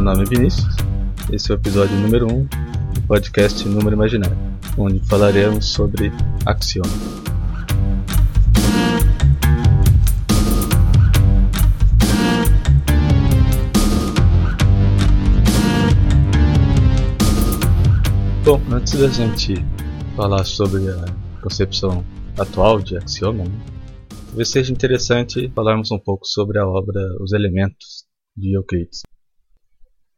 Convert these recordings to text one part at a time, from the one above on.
Meu nome é Vinícius, esse é o episódio número 1 do podcast Número Imaginário, onde falaremos sobre axioma. Bom, antes da gente falar sobre a concepção atual de axioma, né, talvez seja interessante falarmos um pouco sobre a obra Os Elementos de Euclides.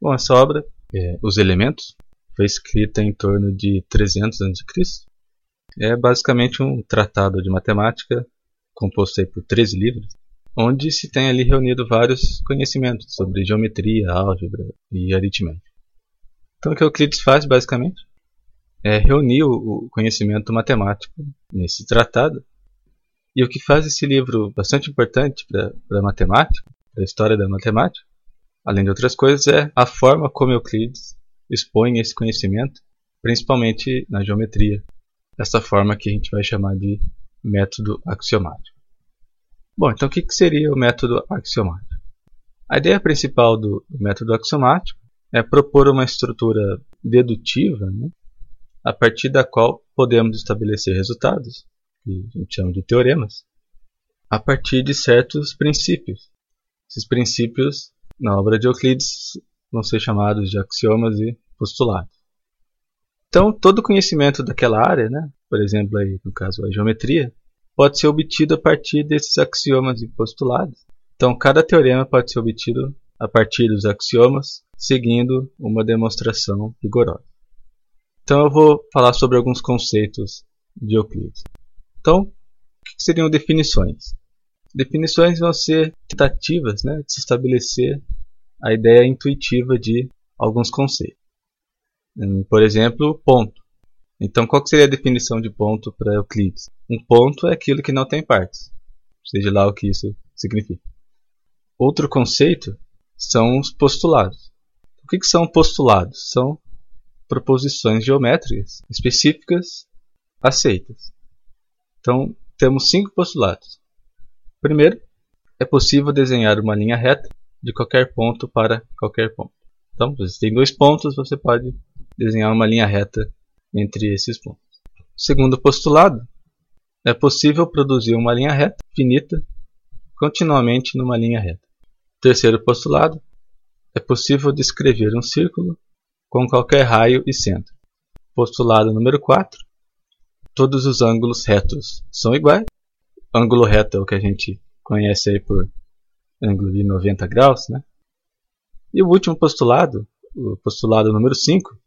Bom, essa obra, é, Os Elementos, foi escrita em torno de 300 a.C. É basicamente um tratado de matemática composto por 13 livros, onde se tem ali reunido vários conhecimentos sobre geometria, álgebra e aritmética. Então o que Euclides faz basicamente é reunir o conhecimento matemático nesse tratado. E o que faz esse livro bastante importante para a matemática, para a história da matemática, além de outras coisas, é a forma como Euclides expõe esse conhecimento, principalmente na geometria, essa forma que a gente vai chamar de método axiomático. Bom, então o que seria o método axiomático? A ideia principal do método axiomático é propor uma estrutura dedutiva, né, a partir da qual podemos estabelecer resultados, que a gente chama de teoremas, a partir de certos princípios. Esses princípios, na obra de Euclides, vão ser chamados de axiomas e postulados. Então, todo conhecimento daquela área, né, por exemplo, aí, no caso a geometria, pode ser obtido a partir desses axiomas e postulados. Então, cada teorema pode ser obtido a partir dos axiomas, seguindo uma demonstração rigorosa. Então eu vou falar sobre alguns conceitos de Euclides. Então, o que seriam definições? Definições vão ser tentativas né, de se estabelecer a ideia intuitiva de alguns conceitos. Hum, por exemplo, ponto. Então, qual seria a definição de ponto para Euclides? Um ponto é aquilo que não tem partes, seja lá o que isso significa. Outro conceito são os postulados. O que, que são postulados? São proposições geométricas específicas aceitas. Então, temos cinco postulados. Primeiro, é possível desenhar uma linha reta de qualquer ponto para qualquer ponto. Então, se tem dois pontos, você pode desenhar uma linha reta entre esses pontos. Segundo postulado, é possível produzir uma linha reta finita continuamente numa linha reta. Terceiro postulado, é possível descrever um círculo com qualquer raio e centro. Postulado número 4. Todos os ângulos retos são iguais. Ângulo reto é o que a gente conhece aí por ângulo de 90 graus, né? E o último postulado, o postulado número 5,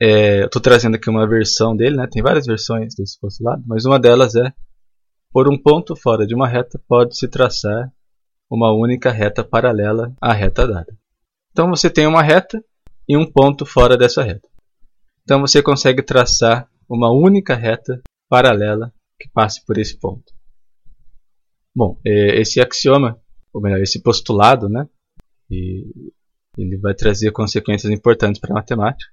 é, estou trazendo aqui uma versão dele, né? Tem várias versões desse postulado, mas uma delas é por um ponto fora de uma reta pode-se traçar uma única reta paralela à reta dada. Então você tem uma reta e um ponto fora dessa reta. Então você consegue traçar uma única reta paralela que passe por esse ponto. Bom, é, esse axioma, ou melhor, esse postulado, né, ele vai trazer consequências importantes para a matemática.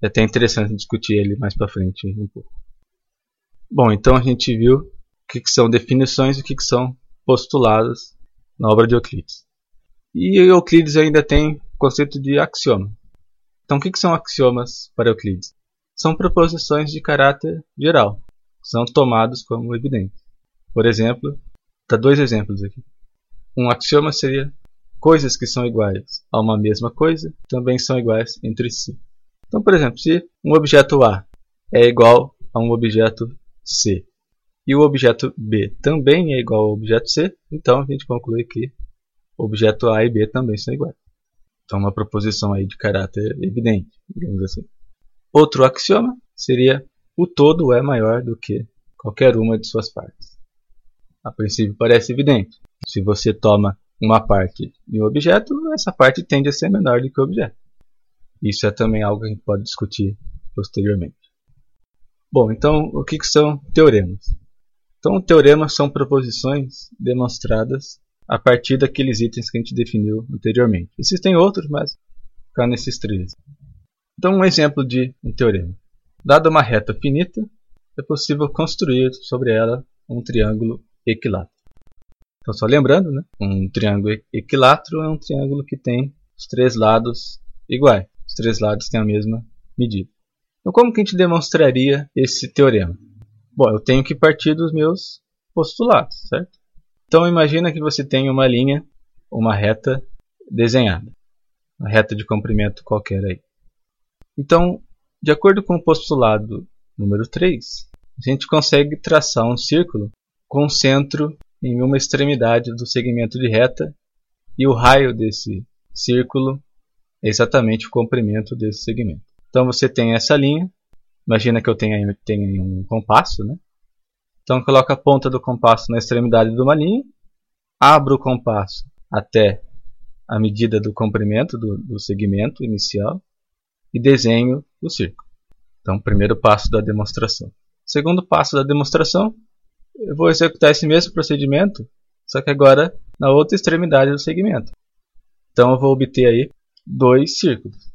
É até interessante discutir ele mais para frente um pouco. Bom, então a gente viu o que, que são definições e o que, que são postulados na obra de Euclides. E Euclides ainda tem conceito de axioma. Então, o que, são axiomas para Euclides? São proposições de caráter geral, são tomados como evidentes. Por exemplo, dá dois exemplos aqui. Um axioma seria coisas que são iguais a uma mesma coisa também são iguais entre si. Então, por exemplo, se um objeto A é igual a um objeto C e o objeto B também é igual ao objeto C, então a gente conclui que objeto A e B também são iguais. Então, uma proposição aí de caráter evidente, digamos assim. Outro axioma seria o todo é maior do que qualquer uma de suas partes. A princípio parece evidente. Se você toma uma parte de um objeto, essa parte tende a ser menor do que o objeto. Isso é também algo que a gente pode discutir posteriormente. Bom, então o que, que são teoremas? Então, teoremas são proposições demonstradas a partir daqueles itens que a gente definiu anteriormente. Existem outros, mas ficar nesses três. Então, um exemplo de um teorema. Dada uma reta finita, é possível construir sobre ela um triângulo equilátero. Então, só lembrando, né? um triângulo equilátero é um triângulo que tem os três lados iguais. Os três lados têm a mesma medida. Então, como que a gente demonstraria esse teorema? Bom, eu tenho que partir dos meus postulados, certo? Então, imagina que você tem uma linha, uma reta desenhada. Uma reta de comprimento qualquer aí. Então, de acordo com o postulado número 3, a gente consegue traçar um círculo com centro em uma extremidade do segmento de reta e o raio desse círculo é exatamente o comprimento desse segmento. Então você tem essa linha, imagina que eu tenha, tenha um compasso, né? Então coloco a ponta do compasso na extremidade de uma linha, abro o compasso até a medida do comprimento do, do segmento inicial e desenho o círculo. Então, primeiro passo da demonstração. Segundo passo da demonstração, eu vou executar esse mesmo procedimento, só que agora na outra extremidade do segmento. Então eu vou obter aí dois círculos.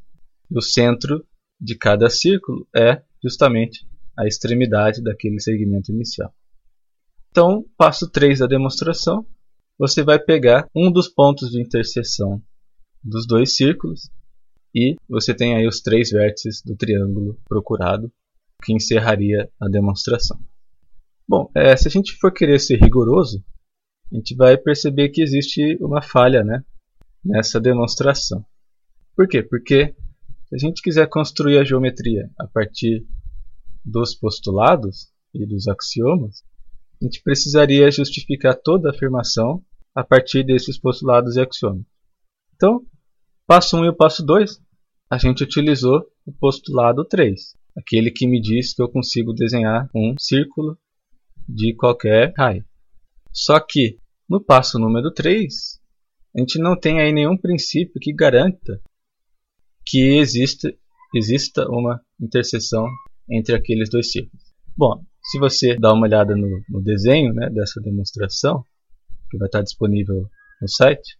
E o centro de cada círculo é justamente a extremidade daquele segmento inicial. Então, passo 3 da demonstração, você vai pegar um dos pontos de interseção dos dois círculos e você tem aí os três vértices do triângulo procurado que encerraria a demonstração. Bom, é, se a gente for querer ser rigoroso, a gente vai perceber que existe uma falha né, nessa demonstração. Por quê? Porque se a gente quiser construir a geometria a partir dos postulados e dos axiomas, a gente precisaria justificar toda a afirmação a partir desses postulados e axiomas. Então, passo 1 um e o passo 2, a gente utilizou o postulado 3, aquele que me diz que eu consigo desenhar um círculo de qualquer raio. Só que no passo número 3, a gente não tem aí nenhum princípio que garanta que exista, exista uma interseção entre aqueles dois círculos. Bom, se você dá uma olhada no, no desenho né, dessa demonstração, que vai estar disponível no site,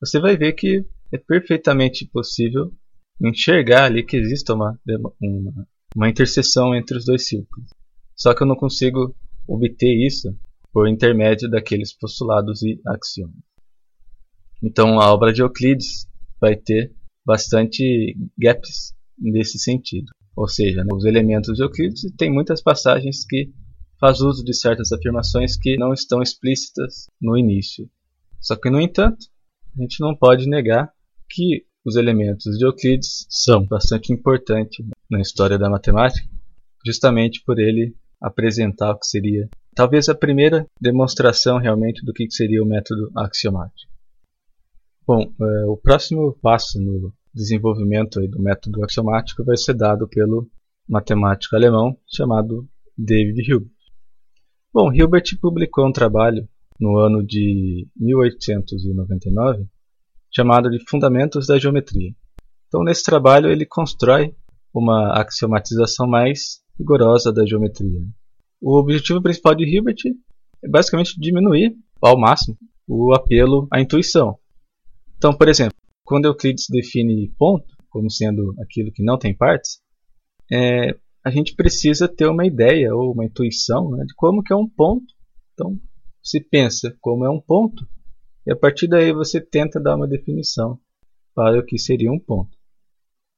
você vai ver que é perfeitamente possível enxergar ali que exista uma, uma, uma interseção entre os dois círculos. Só que eu não consigo obter isso por intermédio daqueles postulados e axiomas. Então a obra de Euclides vai ter bastante gaps nesse sentido. Ou seja, né, os elementos de Euclides têm muitas passagens que faz uso de certas afirmações que não estão explícitas no início. Só que, no entanto, a gente não pode negar que os elementos de Euclides são bastante importantes na história da matemática, justamente por ele apresentar o que seria talvez a primeira demonstração realmente do que seria o método axiomático. Bom, é, o próximo passo no desenvolvimento do método axiomático vai ser dado pelo matemático alemão chamado David Hilbert. Bom, Hilbert publicou um trabalho no ano de 1899 chamado de Fundamentos da Geometria. Então, nesse trabalho, ele constrói uma axiomatização mais rigorosa da geometria. O objetivo principal de Hilbert é basicamente diminuir ao máximo o apelo à intuição. Então, por exemplo, quando Euclides define ponto como sendo aquilo que não tem partes, é, a gente precisa ter uma ideia ou uma intuição né, de como que é um ponto. Então, se pensa como é um ponto e a partir daí você tenta dar uma definição para o que seria um ponto.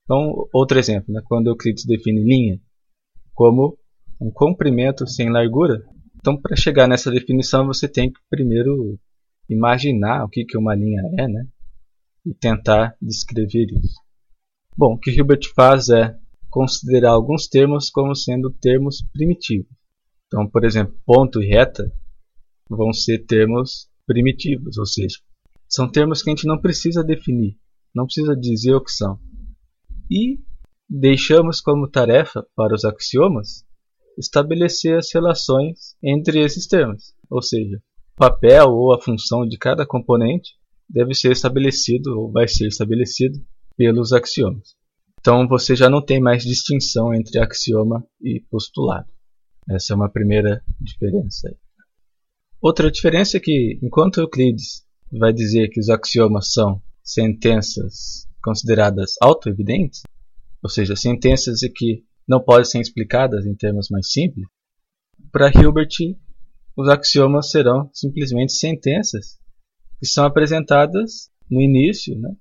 Então, outro exemplo, né, quando Euclides define linha como um comprimento sem largura. Então, para chegar nessa definição, você tem que primeiro imaginar o que, que uma linha é, né? E tentar descrever isso. Bom, o que Hilbert faz é considerar alguns termos como sendo termos primitivos. Então, por exemplo, ponto e reta vão ser termos primitivos, ou seja, são termos que a gente não precisa definir, não precisa dizer o que são. E deixamos como tarefa para os axiomas estabelecer as relações entre esses termos, ou seja, o papel ou a função de cada componente deve ser estabelecido ou vai ser estabelecido pelos axiomas. Então você já não tem mais distinção entre axioma e postulado. Essa é uma primeira diferença. Outra diferença é que, enquanto Euclides vai dizer que os axiomas são sentenças consideradas autoevidentes, ou seja, sentenças que não podem ser explicadas em termos mais simples, para Hilbert os axiomas serão simplesmente sentenças que são apresentadas no início né,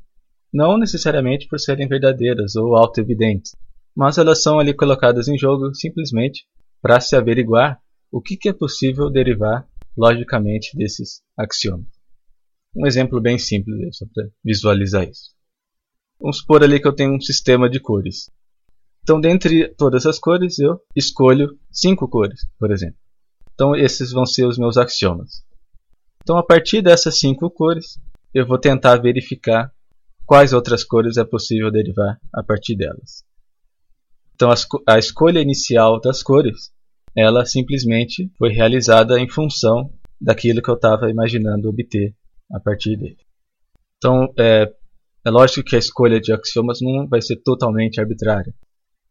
não necessariamente por serem verdadeiras ou auto-evidentes, mas elas são ali colocadas em jogo simplesmente para se averiguar o que, que é possível derivar logicamente desses axiomas. Um exemplo bem simples só para visualizar isso. Vamos supor ali que eu tenho um sistema de cores. Então, dentre todas as cores, eu escolho cinco cores, por exemplo. Então, esses vão ser os meus axiomas. Então, a partir dessas cinco cores, eu vou tentar verificar quais outras cores é possível derivar a partir delas. Então, a escolha inicial das cores, ela simplesmente foi realizada em função daquilo que eu estava imaginando obter a partir dele. Então, é, é lógico que a escolha de axiomas não vai ser totalmente arbitrária,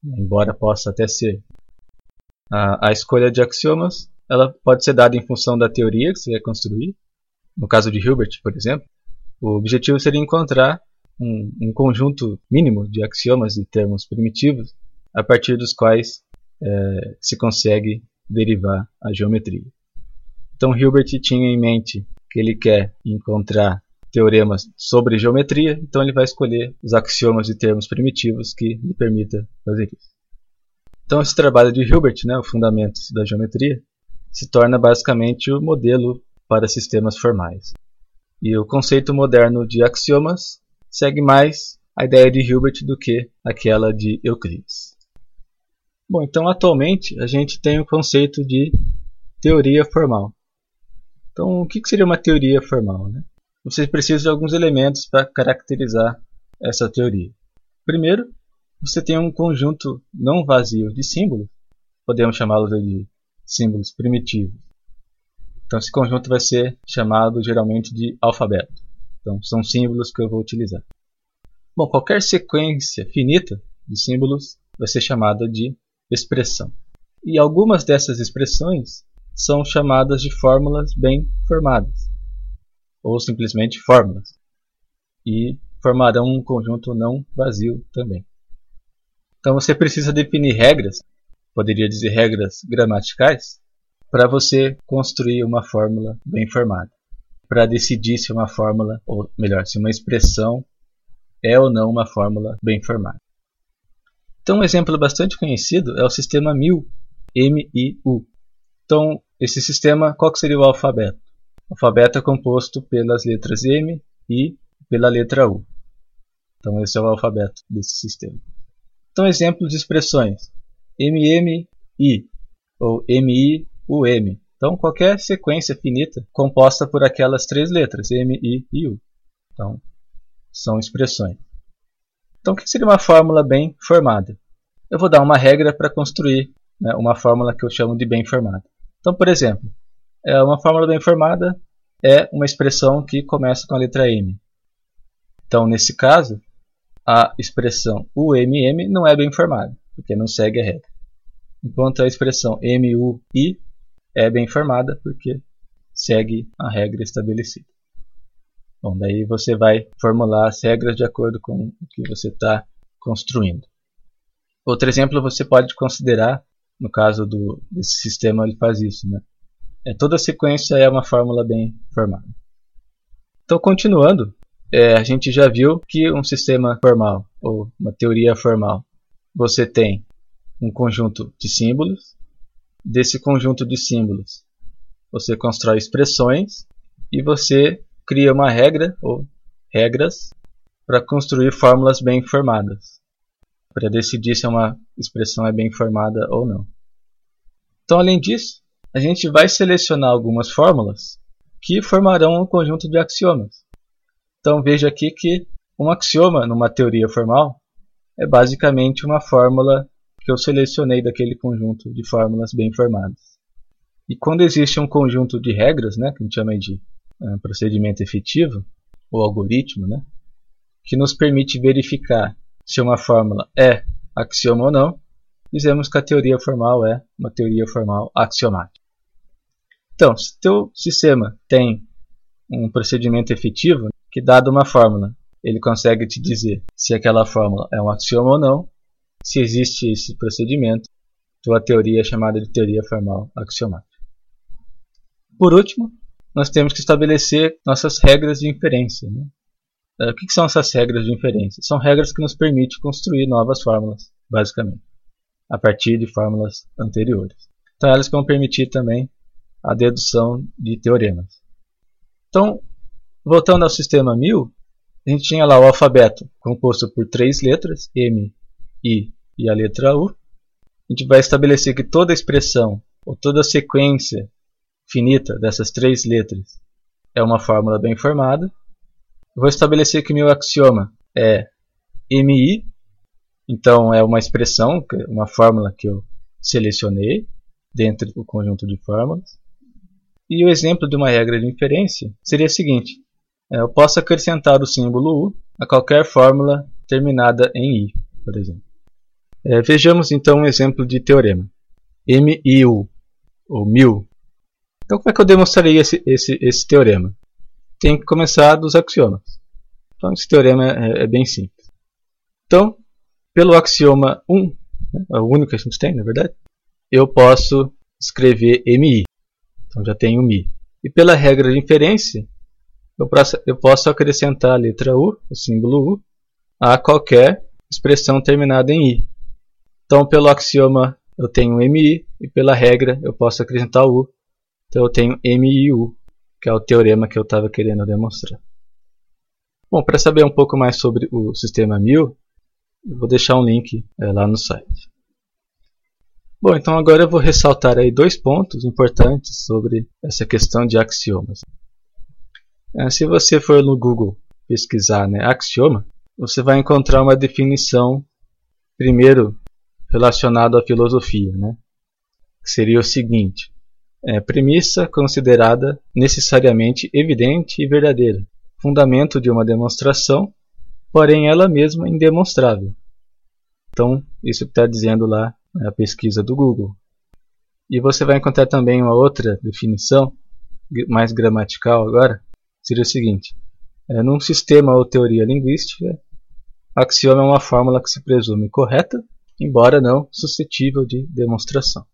embora possa até ser. A, a escolha de axiomas ela pode ser dada em função da teoria que você quer construir. No caso de Hilbert, por exemplo, o objetivo seria encontrar um, um conjunto mínimo de axiomas e termos primitivos a partir dos quais é, se consegue derivar a geometria. Então Hilbert tinha em mente que ele quer encontrar teoremas sobre geometria, então ele vai escolher os axiomas e termos primitivos que lhe permita fazer isso. Então esse trabalho de Hilbert, né, o Fundamentos da Geometria, se torna basicamente o modelo para sistemas formais. E o conceito moderno de axiomas segue mais a ideia de Hilbert do que aquela de Euclides. Bom, então atualmente a gente tem o conceito de teoria formal. Então, o que seria uma teoria formal? Né? Você precisa de alguns elementos para caracterizar essa teoria. Primeiro, você tem um conjunto não vazio de símbolos, podemos chamá-los de símbolos primitivos. Então, esse conjunto vai ser chamado geralmente de alfabeto. Então, são símbolos que eu vou utilizar. Bom, qualquer sequência finita de símbolos vai ser chamada de expressão. E algumas dessas expressões são chamadas de fórmulas bem formadas, ou simplesmente fórmulas, e formarão um conjunto não vazio também. Então você precisa definir regras, poderia dizer regras gramaticais, para você construir uma fórmula bem formada, para decidir se uma fórmula, ou melhor, se uma expressão é ou não uma fórmula bem formada. Então um exemplo bastante conhecido é o sistema MIU, M-I-U. Então esse sistema, qual seria o alfabeto? O alfabeto é composto pelas letras M e pela letra U. Então esse é o alfabeto desse sistema. Então exemplos de expressões MMI ou MIUM. Então qualquer sequência finita composta por aquelas três letras M, I e U. Então são expressões. Então o que seria uma fórmula bem formada? Eu vou dar uma regra para construir né, uma fórmula que eu chamo de bem formada. Então, por exemplo, é uma fórmula bem formada é uma expressão que começa com a letra M. Então, nesse caso, a expressão UMM não é bem formada, porque não segue a regra. Enquanto a expressão MUI é bem formada, porque segue a regra estabelecida. Bom, daí você vai formular as regras de acordo com o que você está construindo. Outro exemplo você pode considerar no caso do, desse sistema ele faz isso, né? É, toda sequência é uma fórmula bem formada. Então, continuando, é, a gente já viu que um sistema formal, ou uma teoria formal, você tem um conjunto de símbolos. Desse conjunto de símbolos, você constrói expressões e você cria uma regra, ou regras, para construir fórmulas bem formadas para decidir se uma expressão é bem formada ou não. Então, além disso, a gente vai selecionar algumas fórmulas que formarão um conjunto de axiomas. Então, veja aqui que um axioma numa teoria formal é basicamente uma fórmula que eu selecionei daquele conjunto de fórmulas bem formadas. E quando existe um conjunto de regras, né, que a gente chama de uh, procedimento efetivo, ou algoritmo, né, que nos permite verificar se uma fórmula é axioma ou não, dizemos que a teoria formal é uma teoria formal axiomática. Então, se teu sistema tem um procedimento efetivo, que dado uma fórmula, ele consegue te dizer se aquela fórmula é um axioma ou não, se existe esse procedimento, tua teoria é chamada de teoria formal axiomática. Por último, nós temos que estabelecer nossas regras de inferência. Né? o que são essas regras de inferência? São regras que nos permitem construir novas fórmulas, basicamente, a partir de fórmulas anteriores. Então elas vão permitir também a dedução de teoremas. Então, voltando ao sistema 1000, a gente tinha lá o alfabeto composto por três letras, M, I e a letra U. A gente vai estabelecer que toda expressão ou toda sequência finita dessas três letras é uma fórmula bem formada. vou estabelecer que meu axioma é MI, então é uma expressão, uma fórmula que eu selecionei dentro do conjunto de fórmulas. E o exemplo de uma regra de inferência seria o seguinte: é, eu posso acrescentar o símbolo U a qualquer fórmula terminada em I, por exemplo. É, vejamos então um exemplo de teorema. MIU, ou MIU. Então como é que eu demonstraria esse, esse, esse teorema? Tem que começar dos axiomas. Então esse teorema é, é bem simples. Então, pelo axioma 1, né, é o único que a gente tem, na verdade, eu posso escrever MI. Então já tenho Mi. E pela regra de inferência, eu posso acrescentar a letra U, o símbolo U, a qualquer expressão terminada em I. Então, pelo axioma, eu tenho MI, e pela regra, eu posso acrescentar U. Então, eu tenho MIU, que é o teorema que eu estava querendo demonstrar. Bom, para saber um pouco mais sobre o sistema 1000, eu vou deixar um link é, lá no site. Bom, então agora eu vou ressaltar aí dois pontos importantes sobre essa questão de axiomas. É, se você for no Google pesquisar né, axioma, você vai encontrar uma definição, primeiro, relacionada à filosofia, né? que seria o seguinte: é, premissa considerada necessariamente evidente e verdadeira, fundamento de uma demonstração, porém ela mesma indemonstrável. Então, isso está dizendo lá a pesquisa do Google. E você vai encontrar também uma outra definição, mais gramatical agora, seria o seguinte: é, num sistema ou teoria linguística, axioma é uma fórmula que se presume correta, embora não suscetível de demonstração.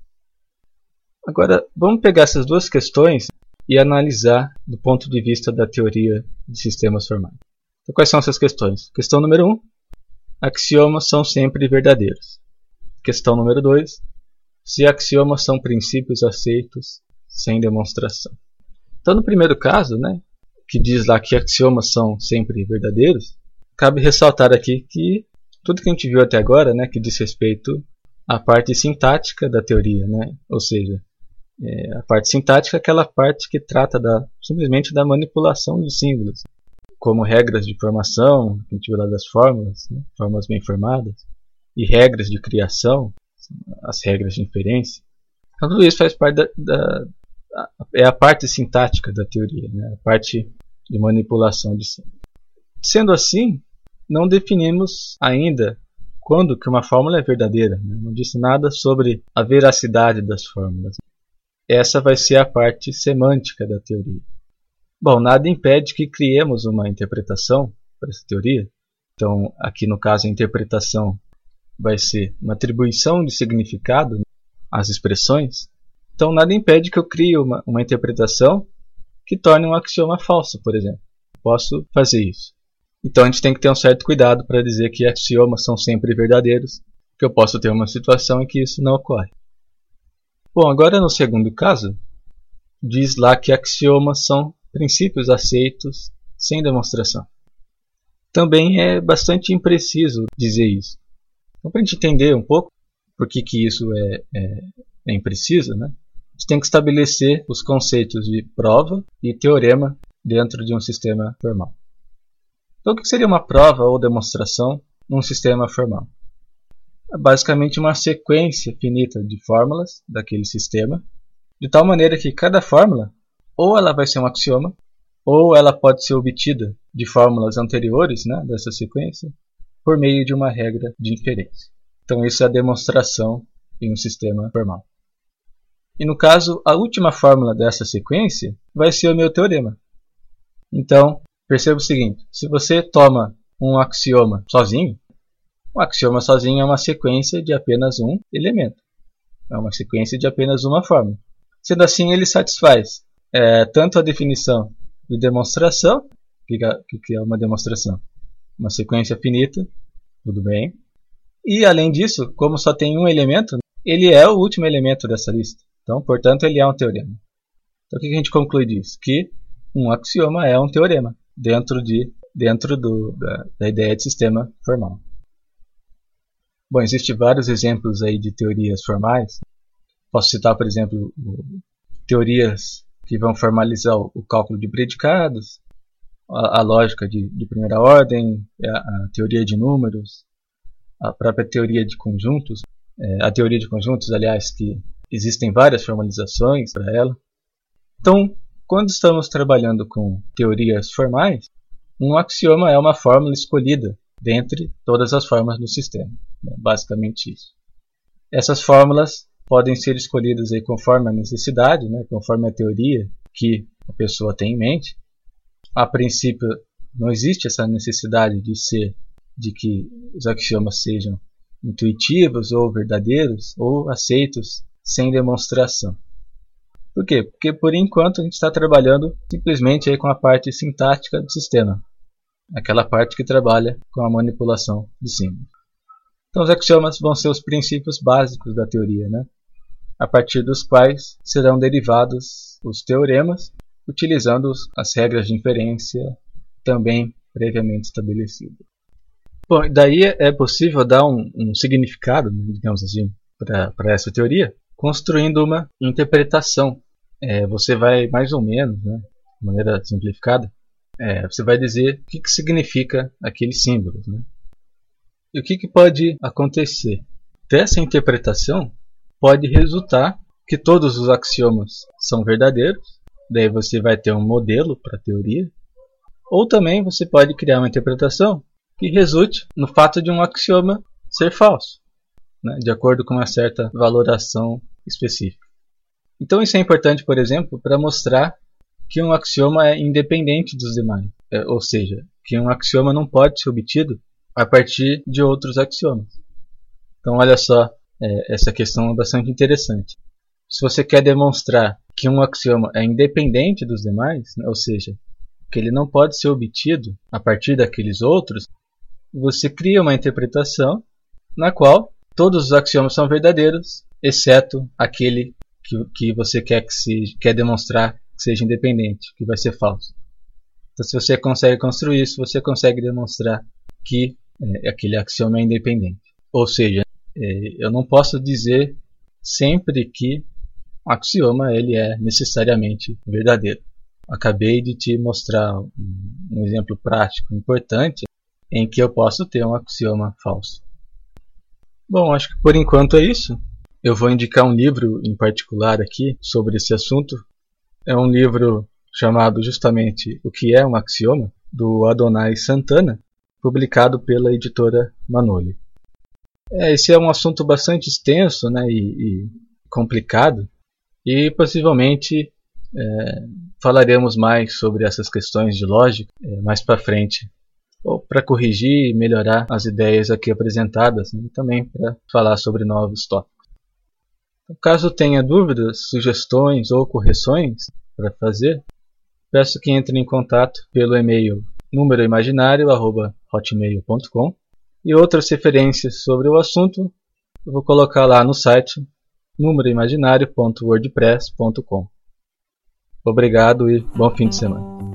Agora, vamos pegar essas duas questões e analisar do ponto de vista da teoria de sistemas formais. Então, quais são essas questões? Questão número 1: um, axiomas são sempre verdadeiros. Questão número 2: se axiomas são princípios aceitos sem demonstração. Então, no primeiro caso, né, que diz lá que axiomas são sempre verdadeiros, cabe ressaltar aqui que tudo que a gente viu até agora, né, que diz respeito à parte sintática da teoria, né, ou seja, é, a parte sintática é aquela parte que trata da, simplesmente da manipulação de símbolos, como regras de formação, que a gente viu lá das fórmulas, né, fórmulas bem formadas, e regras de criação, as regras de inferência. Então, tudo isso faz parte da, da é a parte sintática da teoria, né? a parte de manipulação de símbolos. Sendo assim, não definimos ainda quando que uma fórmula é verdadeira. Né? Não disse nada sobre a veracidade das fórmulas. Essa vai ser a parte semântica da teoria. Bom, nada impede que criemos uma interpretação para essa teoria. Então, aqui no caso, a interpretação vai ser uma atribuição de significado às expressões. Então, nada impede que eu crie uma, uma interpretação que torne um axioma falso, por exemplo. Posso fazer isso. Então, a gente tem que ter um certo cuidado para dizer que axiomas são sempre verdadeiros, que eu posso ter uma situação em que isso não ocorre. Bom, agora no segundo caso, diz lá que axiomas são princípios aceitos sem demonstração. Também é bastante impreciso dizer isso. Então, para a gente entender um pouco por que, que isso é, é, é impreciso, né? a gente tem que estabelecer os conceitos de prova e teorema dentro de um sistema formal. Então, o que seria uma prova ou demonstração num sistema formal? É basicamente uma sequência finita de fórmulas daquele sistema, de tal maneira que cada fórmula ou ela vai ser um axioma, ou ela pode ser obtida de fórmulas anteriores né, dessa sequência, por meio de uma regra de inferência. Então, isso é a demonstração em um sistema formal. E no caso, a última fórmula dessa sequência vai ser o meu teorema. Então, perceba o seguinte: se você toma um axioma sozinho, um axioma sozinho é uma sequência de apenas um elemento. É uma sequência de apenas uma fórmula. Sendo assim, ele satisfaz é, tanto a definição de demonstração que é uma demonstração. Uma sequência finita, tudo bem. E além disso, como só tem um elemento, ele é o último elemento dessa lista. Então, portanto, ele é um teorema. Então, o que a gente conclui disso? Que um axioma é um teorema dentro, de, dentro do, da, da ideia de sistema formal. Bom, existem vários exemplos aí de teorias formais. Posso citar, por exemplo, teorias que vão formalizar o, cálculo de predicados, a, lógica de, de, primeira ordem, a, a, teoria de números, a própria teoria de conjuntos. É, a teoria de conjuntos, aliás, que existem várias formalizações para ela. Então, quando estamos trabalhando com teorias formais, um axioma é uma fórmula escolhida dentre todas as formas do sistema. Né? Basicamente isso. Essas fórmulas podem ser escolhidas aí conforme a necessidade, né? conforme a teoria que a pessoa tem em mente. A princípio, não existe essa necessidade de ser de que os axiomas sejam intuitivos ou verdadeiros ou aceitos sem demonstração. Por quê? Porque por enquanto a gente está trabalhando simplesmente aí com a parte sintática do sistema, aquela parte que trabalha com a manipulação de símbolos. Então os axiomas vão ser os princípios básicos da teoria, né? a partir dos quais serão derivados os teoremas, utilizando as regras de inferência também previamente estabelecidas. Bom, daí é possível dar um, um significado, né, digamos assim, para essa teoria, construindo uma interpretação. É, você vai mais ou menos, né, de maneira simplificada, é, você vai dizer o que, que significa aqueles símbolos. Né? E o que, que pode acontecer? Dessa interpretação pode resultar que todos os axiomas são verdadeiros, daí você vai ter um modelo para a teoria, ou também você pode criar uma interpretação que resulte no fato de um axioma ser falso, né, de acordo com uma certa valoração específica. Então isso é importante, por exemplo, para mostrar que um axioma é independente dos demais, é, ou seja, que um axioma não pode ser obtido a partir de outros axiomas. Então olha só, é, essa questão é bastante interessante. Se você quer demonstrar que um axioma é independente dos demais, né, ou seja, que ele não pode ser obtido a partir daqueles outros, você cria uma interpretação na qual todos os axiomas são verdadeiros, exceto aquele que, que você quer, que se, quer demonstrar que seja independente, que vai ser falso. Então, se você consegue construir isso, você consegue demonstrar que é, aquele axioma é independente. Ou seja, é, eu não posso dizer sempre que axioma ele é necessariamente verdadeiro. Acabei de te mostrar um, exemplo prático importante em que eu posso ter um axioma falso. Bom, acho que por enquanto é isso. Eu vou indicar um livro em particular aqui sobre esse assunto. É um livro chamado justamente O que é um axioma, do Adonai Santana, publicado pela editora Manoli. É, esse é um assunto bastante extenso né, e, e complicado, e possivelmente é, falaremos mais sobre essas questões de lógica é, mais para frente ou para corrigir e melhorar as ideias aqui apresentadas, né, e também para falar sobre novos tópicos. Então, caso tenha dúvidas, sugestões ou correções para fazer, peço que entre em contato pelo e-mail númeroimaginário@hotmail.com e outras referências sobre o assunto eu vou colocar lá no site númeroimaginário.wordpress.com. Obrigado e bom fim de semana.